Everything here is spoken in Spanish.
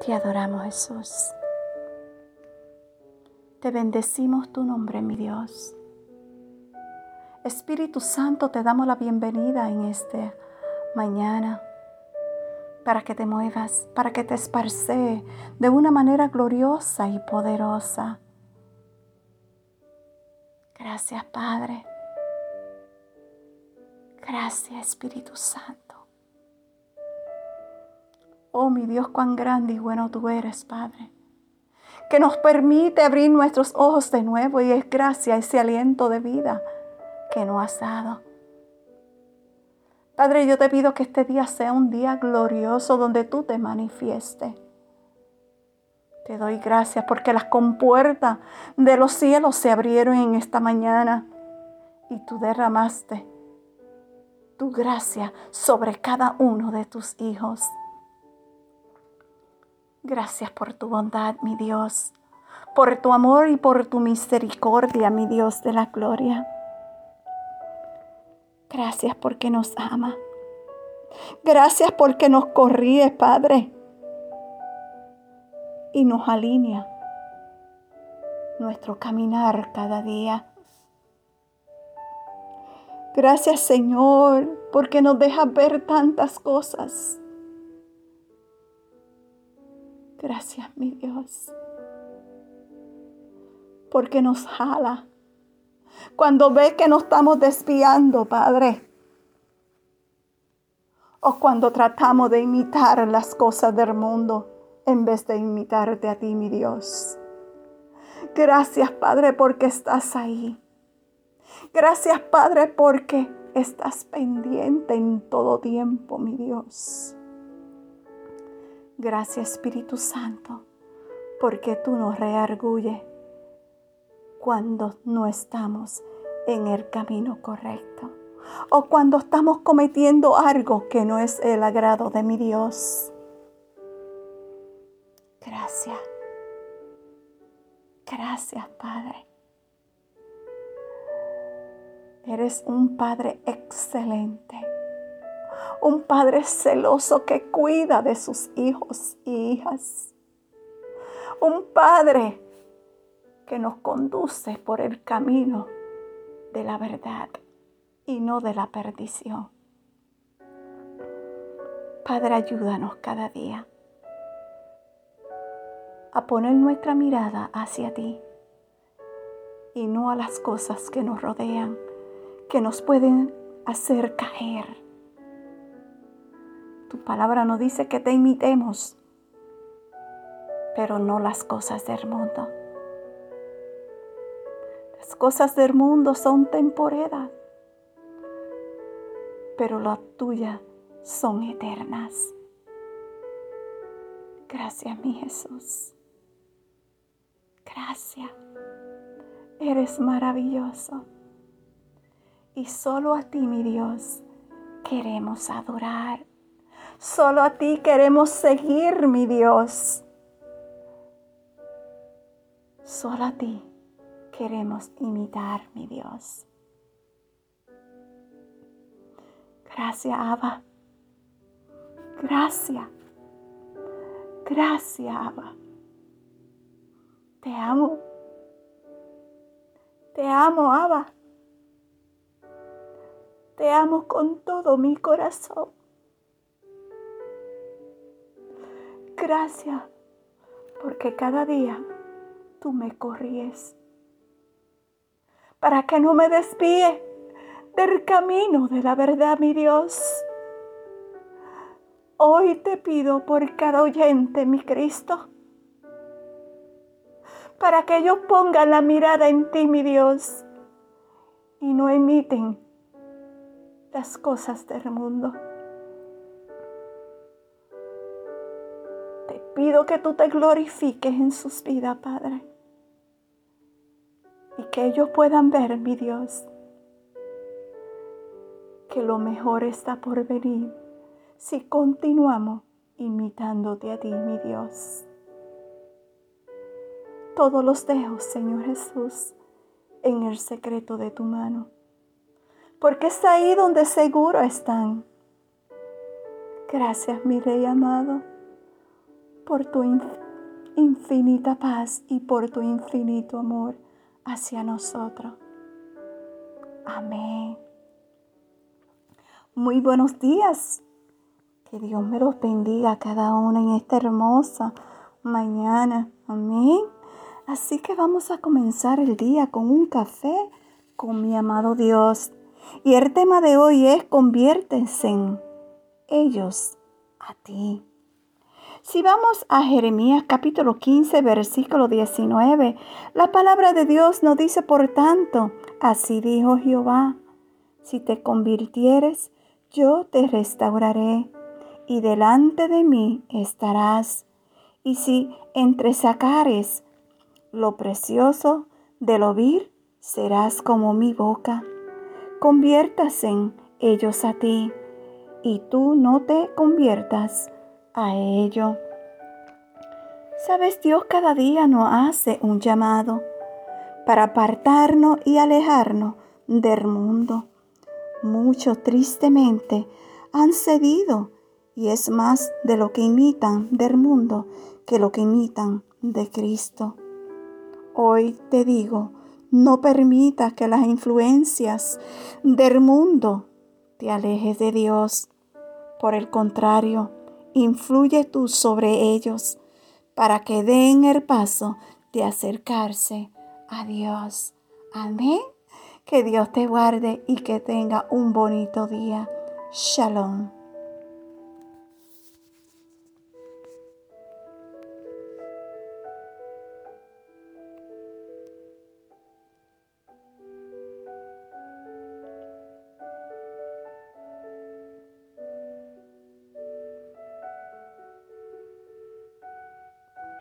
Te adoramos Jesús. Te bendecimos tu nombre, mi Dios. Espíritu Santo, te damos la bienvenida en esta mañana para que te muevas, para que te esparce de una manera gloriosa y poderosa. Gracias, Padre. Gracias, Espíritu Santo. Oh, mi Dios, cuán grande y bueno tú eres, Padre. Que nos permite abrir nuestros ojos de nuevo y es gracia ese aliento de vida que nos has dado. Padre, yo te pido que este día sea un día glorioso donde tú te manifiestes. Te doy gracias porque las compuertas de los cielos se abrieron en esta mañana y tú derramaste tu gracia sobre cada uno de tus hijos. Gracias por tu bondad, mi Dios, por tu amor y por tu misericordia, mi Dios de la gloria. Gracias porque nos ama. Gracias porque nos corríe, Padre, y nos alinea nuestro caminar cada día. Gracias, Señor, porque nos deja ver tantas cosas Gracias, mi Dios, porque nos jala. Cuando ve que nos estamos desviando, Padre. O cuando tratamos de imitar las cosas del mundo en vez de imitarte a ti, mi Dios. Gracias, Padre, porque estás ahí. Gracias, Padre, porque estás pendiente en todo tiempo, mi Dios. Gracias Espíritu Santo, porque tú nos reargulles cuando no estamos en el camino correcto o cuando estamos cometiendo algo que no es el agrado de mi Dios. Gracias. Gracias, Padre. Eres un Padre excelente un padre celoso que cuida de sus hijos y hijas. Un padre que nos conduce por el camino de la verdad y no de la perdición. Padre, ayúdanos cada día a poner nuestra mirada hacia ti y no a las cosas que nos rodean, que nos pueden hacer caer tu palabra nos dice que te imitemos, pero no las cosas del mundo. Las cosas del mundo son temporeras, pero las tuyas son eternas. Gracias, mi Jesús. Gracias. Eres maravilloso. Y solo a ti, mi Dios, queremos adorar. Solo a ti queremos seguir, mi Dios. Solo a ti queremos imitar, mi Dios. Gracias, Abba. Gracias. Gracias, Abba. Te amo. Te amo, Abba. Te amo con todo mi corazón. Gracias, porque cada día tú me corríes para que no me desvíe del camino de la verdad, mi Dios. Hoy te pido por cada oyente, mi Cristo, para que ellos pongan la mirada en ti, mi Dios, y no emiten las cosas del mundo. Pido que tú te glorifiques en sus vidas, Padre. Y que ellos puedan ver, mi Dios, que lo mejor está por venir si continuamos imitándote a ti, mi Dios. Todos los dejo, Señor Jesús, en el secreto de tu mano, porque es ahí donde seguro están. Gracias, mi Rey amado por tu infinita paz y por tu infinito amor hacia nosotros. Amén. Muy buenos días. Que Dios me los bendiga a cada uno en esta hermosa mañana. Amén. Así que vamos a comenzar el día con un café con mi amado Dios. Y el tema de hoy es conviértense en ellos a ti. Si vamos a Jeremías capítulo 15, versículo 19, la palabra de Dios nos dice, por tanto, así dijo Jehová, si te convirtieres, yo te restauraré, y delante de mí estarás. Y si entresacares lo precioso de lo vil, serás como mi boca. Conviértase ellos a ti, y tú no te conviertas a ello. Sabes, Dios cada día nos hace un llamado para apartarnos y alejarnos del mundo. Muchos tristemente han cedido y es más de lo que imitan del mundo que lo que imitan de Cristo. Hoy te digo, no permitas que las influencias del mundo te alejes de Dios. Por el contrario, influye tú sobre ellos para que den el paso de acercarse a Dios. Amén. Que Dios te guarde y que tenga un bonito día. Shalom.